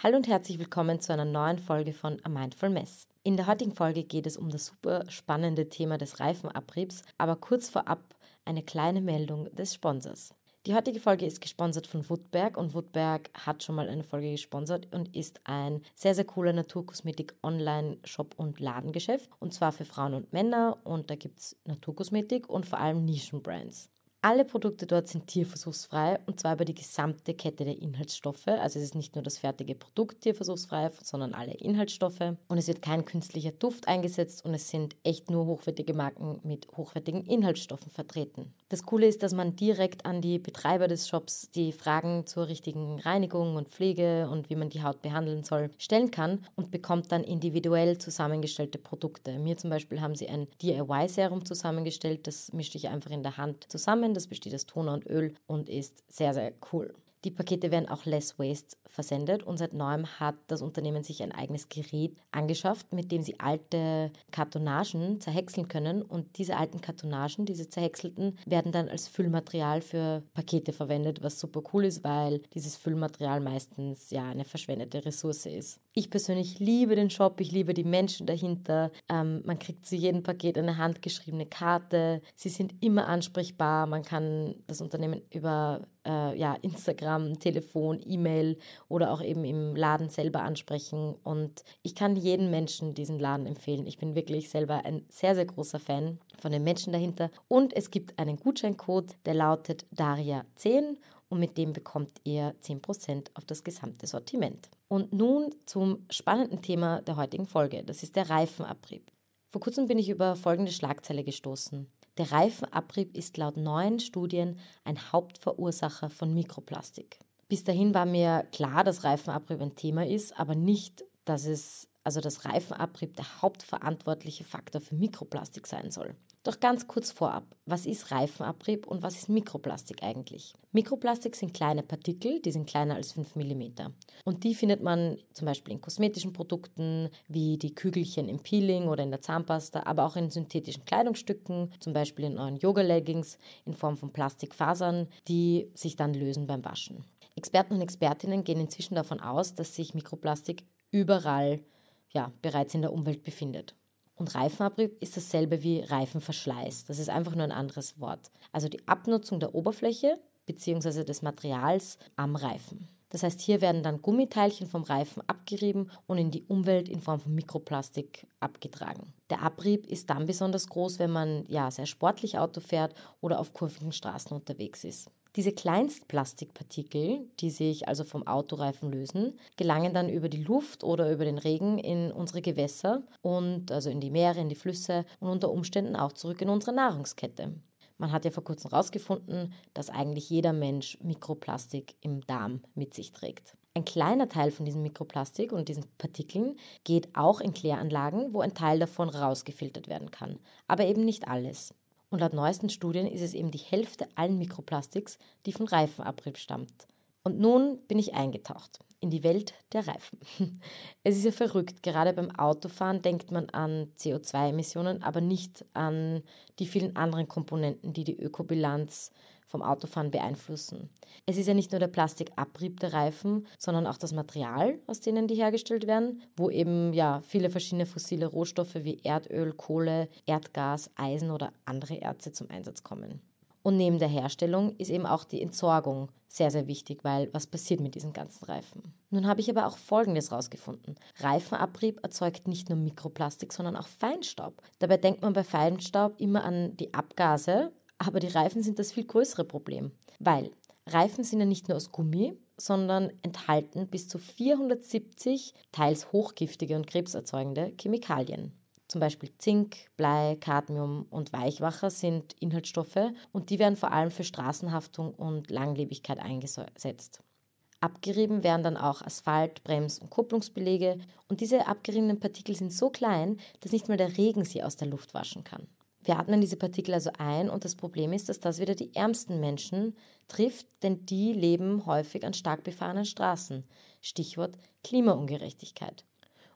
Hallo und herzlich willkommen zu einer neuen Folge von A Mindful Mess. In der heutigen Folge geht es um das super spannende Thema des Reifenabriebs, aber kurz vorab eine kleine Meldung des Sponsors. Die heutige Folge ist gesponsert von Woodberg und Woodberg hat schon mal eine Folge gesponsert und ist ein sehr, sehr cooler Naturkosmetik-Online-Shop und Ladengeschäft und zwar für Frauen und Männer und da gibt es Naturkosmetik und vor allem Nischenbrands. Alle Produkte dort sind tierversuchsfrei und zwar über die gesamte Kette der Inhaltsstoffe. Also es ist nicht nur das fertige Produkt tierversuchsfrei, sondern alle Inhaltsstoffe. Und es wird kein künstlicher Duft eingesetzt und es sind echt nur hochwertige Marken mit hochwertigen Inhaltsstoffen vertreten. Das Coole ist, dass man direkt an die Betreiber des Shops die Fragen zur richtigen Reinigung und Pflege und wie man die Haut behandeln soll stellen kann und bekommt dann individuell zusammengestellte Produkte. Mir zum Beispiel haben sie ein DIY-Serum zusammengestellt, das mische ich einfach in der Hand zusammen Rahmen. Das besteht aus Toner und Öl und ist sehr, sehr cool. Die Pakete werden auch Less Waste versendet und seit neuem hat das Unternehmen sich ein eigenes Gerät angeschafft, mit dem sie alte Kartonagen zerhäckseln können und diese alten Kartonagen, diese zerhäckselten, werden dann als Füllmaterial für Pakete verwendet, was super cool ist, weil dieses Füllmaterial meistens ja eine verschwendete Ressource ist. Ich persönlich liebe den Shop, ich liebe die Menschen dahinter. Ähm, man kriegt zu jedem Paket eine handgeschriebene Karte. Sie sind immer ansprechbar. Man kann das Unternehmen über äh, ja, Instagram, Telefon, E-Mail oder auch eben im Laden selber ansprechen. Und ich kann jedem Menschen diesen Laden empfehlen. Ich bin wirklich selber ein sehr, sehr großer Fan von den Menschen dahinter. Und es gibt einen Gutscheincode, der lautet Daria10 und mit dem bekommt ihr 10% auf das gesamte Sortiment. Und nun zum spannenden Thema der heutigen Folge. Das ist der Reifenabrieb. Vor kurzem bin ich über folgende Schlagzeile gestoßen. Der Reifenabrieb ist laut neuen Studien ein Hauptverursacher von Mikroplastik. Bis dahin war mir klar, dass Reifenabrieb ein Thema ist, aber nicht, dass es also das Reifenabrieb der hauptverantwortliche Faktor für Mikroplastik sein soll. Doch ganz kurz vorab, was ist Reifenabrieb und was ist Mikroplastik eigentlich? Mikroplastik sind kleine Partikel, die sind kleiner als 5 mm. Und die findet man zum Beispiel in kosmetischen Produkten, wie die Kügelchen im Peeling oder in der Zahnpasta, aber auch in synthetischen Kleidungsstücken, zum Beispiel in euren Yoga-Leggings in Form von Plastikfasern, die sich dann lösen beim Waschen. Experten und Expertinnen gehen inzwischen davon aus, dass sich Mikroplastik überall ja, bereits in der Umwelt befindet. Und Reifenabrieb ist dasselbe wie Reifenverschleiß. Das ist einfach nur ein anderes Wort. Also die Abnutzung der Oberfläche bzw. des Materials am Reifen. Das heißt, hier werden dann Gummiteilchen vom Reifen abgerieben und in die Umwelt in Form von Mikroplastik abgetragen. Der Abrieb ist dann besonders groß, wenn man ja sehr sportlich Auto fährt oder auf kurvigen Straßen unterwegs ist. Diese Kleinstplastikpartikel, die sich also vom Autoreifen lösen, gelangen dann über die Luft oder über den Regen in unsere Gewässer und also in die Meere, in die Flüsse und unter Umständen auch zurück in unsere Nahrungskette. Man hat ja vor kurzem herausgefunden, dass eigentlich jeder Mensch Mikroplastik im Darm mit sich trägt. Ein kleiner Teil von diesem Mikroplastik und diesen Partikeln geht auch in Kläranlagen, wo ein Teil davon rausgefiltert werden kann, aber eben nicht alles. Und laut neuesten Studien ist es eben die Hälfte allen Mikroplastiks, die von Reifenabrieb stammt. Und nun bin ich eingetaucht in die Welt der Reifen. Es ist ja verrückt, gerade beim Autofahren denkt man an CO2-Emissionen, aber nicht an die vielen anderen Komponenten, die die Ökobilanz vom Autofahren beeinflussen. Es ist ja nicht nur der Plastikabrieb der Reifen, sondern auch das Material, aus denen die hergestellt werden, wo eben ja viele verschiedene fossile Rohstoffe wie Erdöl, Kohle, Erdgas, Eisen oder andere Erze zum Einsatz kommen. Und neben der Herstellung ist eben auch die Entsorgung sehr, sehr wichtig, weil was passiert mit diesen ganzen Reifen? Nun habe ich aber auch Folgendes herausgefunden. Reifenabrieb erzeugt nicht nur Mikroplastik, sondern auch Feinstaub. Dabei denkt man bei Feinstaub immer an die Abgase, aber die Reifen sind das viel größere Problem, weil Reifen sind ja nicht nur aus Gummi, sondern enthalten bis zu 470 teils hochgiftige und krebserzeugende Chemikalien. Zum Beispiel Zink, Blei, Cadmium und Weichwacher sind Inhaltsstoffe und die werden vor allem für Straßenhaftung und Langlebigkeit eingesetzt. Abgerieben werden dann auch Asphalt, Brems- und Kupplungsbelege und diese abgeriebenen Partikel sind so klein, dass nicht mal der Regen sie aus der Luft waschen kann. Wir atmen diese Partikel also ein und das Problem ist, dass das wieder die ärmsten Menschen trifft, denn die leben häufig an stark befahrenen Straßen. Stichwort Klimaungerechtigkeit.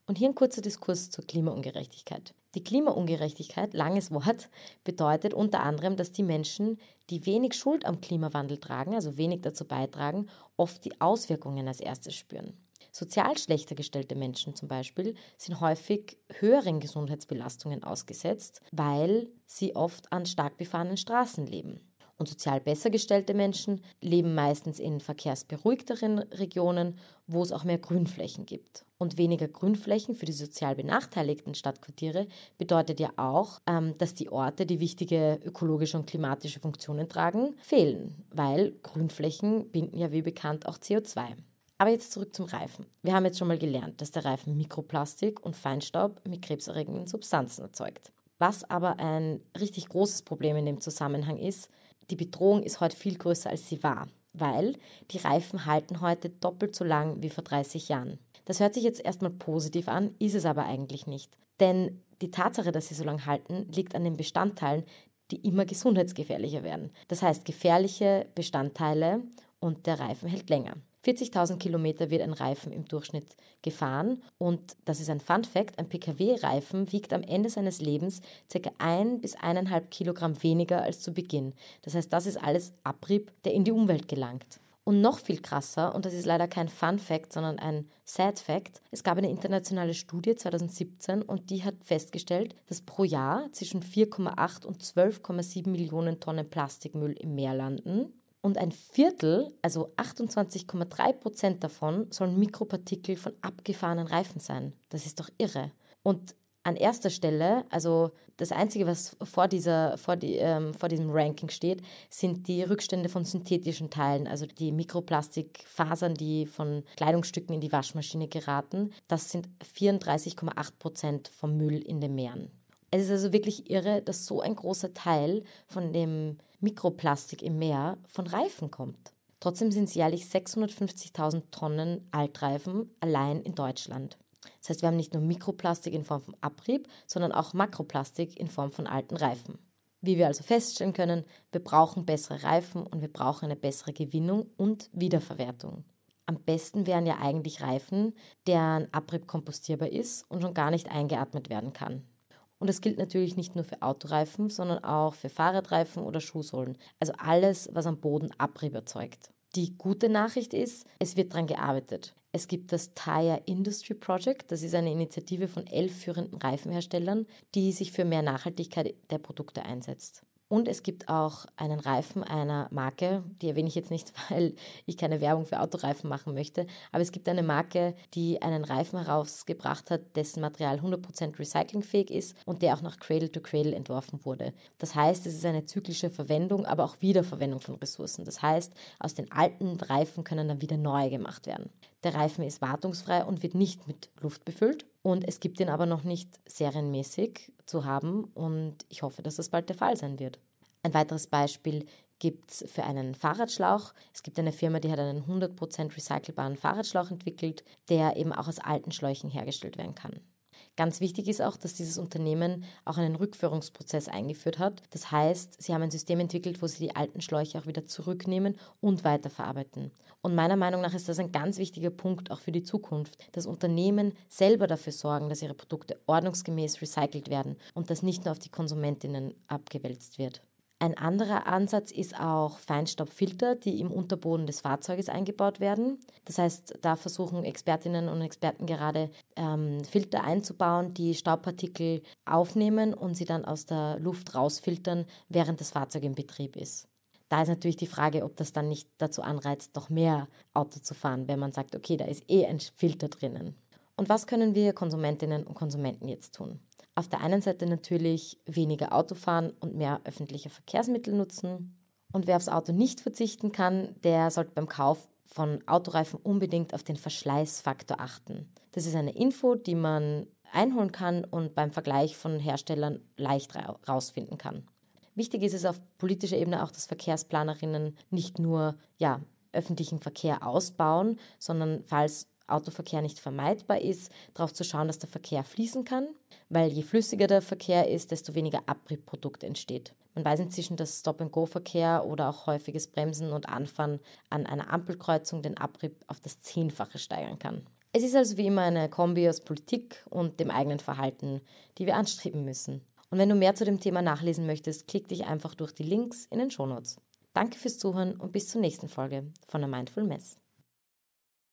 Und hier ein kurzer Diskurs zur Klimaungerechtigkeit. Die Klimaungerechtigkeit, langes Wort, bedeutet unter anderem, dass die Menschen, die wenig Schuld am Klimawandel tragen, also wenig dazu beitragen, oft die Auswirkungen als erstes spüren. Sozial schlechter gestellte Menschen zum Beispiel sind häufig höheren Gesundheitsbelastungen ausgesetzt, weil sie oft an stark befahrenen Straßen leben. Und sozial besser gestellte Menschen leben meistens in verkehrsberuhigteren Regionen, wo es auch mehr Grünflächen gibt. Und weniger Grünflächen für die sozial benachteiligten Stadtquartiere bedeutet ja auch, ähm, dass die Orte, die wichtige ökologische und klimatische Funktionen tragen, fehlen, weil Grünflächen binden ja wie bekannt auch CO2. Aber jetzt zurück zum Reifen. Wir haben jetzt schon mal gelernt, dass der Reifen Mikroplastik und Feinstaub mit krebserregenden Substanzen erzeugt. Was aber ein richtig großes Problem in dem Zusammenhang ist, die Bedrohung ist heute viel größer, als sie war, weil die Reifen halten heute doppelt so lang wie vor 30 Jahren. Das hört sich jetzt erstmal positiv an, ist es aber eigentlich nicht. Denn die Tatsache, dass sie so lange halten, liegt an den Bestandteilen, die immer gesundheitsgefährlicher werden. Das heißt, gefährliche Bestandteile und der Reifen hält länger. 40.000 Kilometer wird ein Reifen im Durchschnitt gefahren und das ist ein Fun Fact, ein Pkw-Reifen wiegt am Ende seines Lebens ca. 1 bis 1,5 Kilogramm weniger als zu Beginn. Das heißt, das ist alles Abrieb, der in die Umwelt gelangt. Und noch viel krasser, und das ist leider kein Fun Fact, sondern ein Sad Fact, es gab eine internationale Studie 2017 und die hat festgestellt, dass pro Jahr zwischen 4,8 und 12,7 Millionen Tonnen Plastikmüll im Meer landen und ein Viertel, also 28,3 Prozent davon, sollen Mikropartikel von abgefahrenen Reifen sein. Das ist doch irre. Und an erster Stelle, also das Einzige, was vor, dieser, vor, die, ähm, vor diesem Ranking steht, sind die Rückstände von synthetischen Teilen, also die Mikroplastikfasern, die von Kleidungsstücken in die Waschmaschine geraten. Das sind 34,8 Prozent vom Müll in den Meeren. Es ist also wirklich irre, dass so ein großer Teil von dem Mikroplastik im Meer von Reifen kommt. Trotzdem sind es jährlich 650.000 Tonnen Altreifen allein in Deutschland. Das heißt, wir haben nicht nur Mikroplastik in Form von Abrieb, sondern auch Makroplastik in Form von alten Reifen. Wie wir also feststellen können, wir brauchen bessere Reifen und wir brauchen eine bessere Gewinnung und Wiederverwertung. Am besten wären ja eigentlich Reifen, deren Abrieb kompostierbar ist und schon gar nicht eingeatmet werden kann. Und das gilt natürlich nicht nur für Autoreifen, sondern auch für Fahrradreifen oder Schuhsohlen. Also alles, was am Boden Abrieb erzeugt. Die gute Nachricht ist, es wird daran gearbeitet. Es gibt das Tire Industry Project, das ist eine Initiative von elf führenden Reifenherstellern, die sich für mehr Nachhaltigkeit der Produkte einsetzt. Und es gibt auch einen Reifen einer Marke, die erwähne ich jetzt nicht, weil ich keine Werbung für Autoreifen machen möchte, aber es gibt eine Marke, die einen Reifen herausgebracht hat, dessen Material 100% recyclingfähig ist und der auch nach Cradle to Cradle entworfen wurde. Das heißt, es ist eine zyklische Verwendung, aber auch Wiederverwendung von Ressourcen. Das heißt, aus den alten Reifen können dann wieder neue gemacht werden. Der Reifen ist wartungsfrei und wird nicht mit Luft befüllt. Und es gibt ihn aber noch nicht serienmäßig zu haben und ich hoffe, dass das bald der Fall sein wird. Ein weiteres Beispiel gibt es für einen Fahrradschlauch. Es gibt eine Firma, die hat einen 100% recycelbaren Fahrradschlauch entwickelt, der eben auch aus alten Schläuchen hergestellt werden kann. Ganz wichtig ist auch, dass dieses Unternehmen auch einen Rückführungsprozess eingeführt hat. Das heißt, sie haben ein System entwickelt, wo sie die alten Schläuche auch wieder zurücknehmen und weiterverarbeiten. Und meiner Meinung nach ist das ein ganz wichtiger Punkt auch für die Zukunft, dass Unternehmen selber dafür sorgen, dass ihre Produkte ordnungsgemäß recycelt werden und dass nicht nur auf die Konsumentinnen abgewälzt wird. Ein anderer Ansatz ist auch Feinstaubfilter, die im Unterboden des Fahrzeuges eingebaut werden. Das heißt, da versuchen Expertinnen und Experten gerade ähm, Filter einzubauen, die Staubpartikel aufnehmen und sie dann aus der Luft rausfiltern, während das Fahrzeug in Betrieb ist. Da ist natürlich die Frage, ob das dann nicht dazu anreizt, noch mehr Auto zu fahren, wenn man sagt, okay, da ist eh ein Filter drinnen. Und was können wir Konsumentinnen und Konsumenten jetzt tun? Auf der einen Seite natürlich weniger Auto fahren und mehr öffentliche Verkehrsmittel nutzen. Und wer aufs Auto nicht verzichten kann, der sollte beim Kauf von Autoreifen unbedingt auf den Verschleißfaktor achten. Das ist eine Info, die man einholen kann und beim Vergleich von Herstellern leicht rausfinden kann. Wichtig ist es auf politischer Ebene auch, dass Verkehrsplanerinnen nicht nur ja, öffentlichen Verkehr ausbauen, sondern falls Autoverkehr nicht vermeidbar ist, darauf zu schauen, dass der Verkehr fließen kann, weil je flüssiger der Verkehr ist, desto weniger Abriebprodukt entsteht. Man weiß inzwischen, dass Stop-and-Go-Verkehr oder auch häufiges Bremsen und Anfahren an einer Ampelkreuzung den Abrieb auf das Zehnfache steigern kann. Es ist also wie immer eine Kombi aus Politik und dem eigenen Verhalten, die wir anstreben müssen. Und wenn du mehr zu dem Thema nachlesen möchtest, klick dich einfach durch die Links in den Shownotes. Danke fürs Zuhören und bis zur nächsten Folge von der Mindful Mess.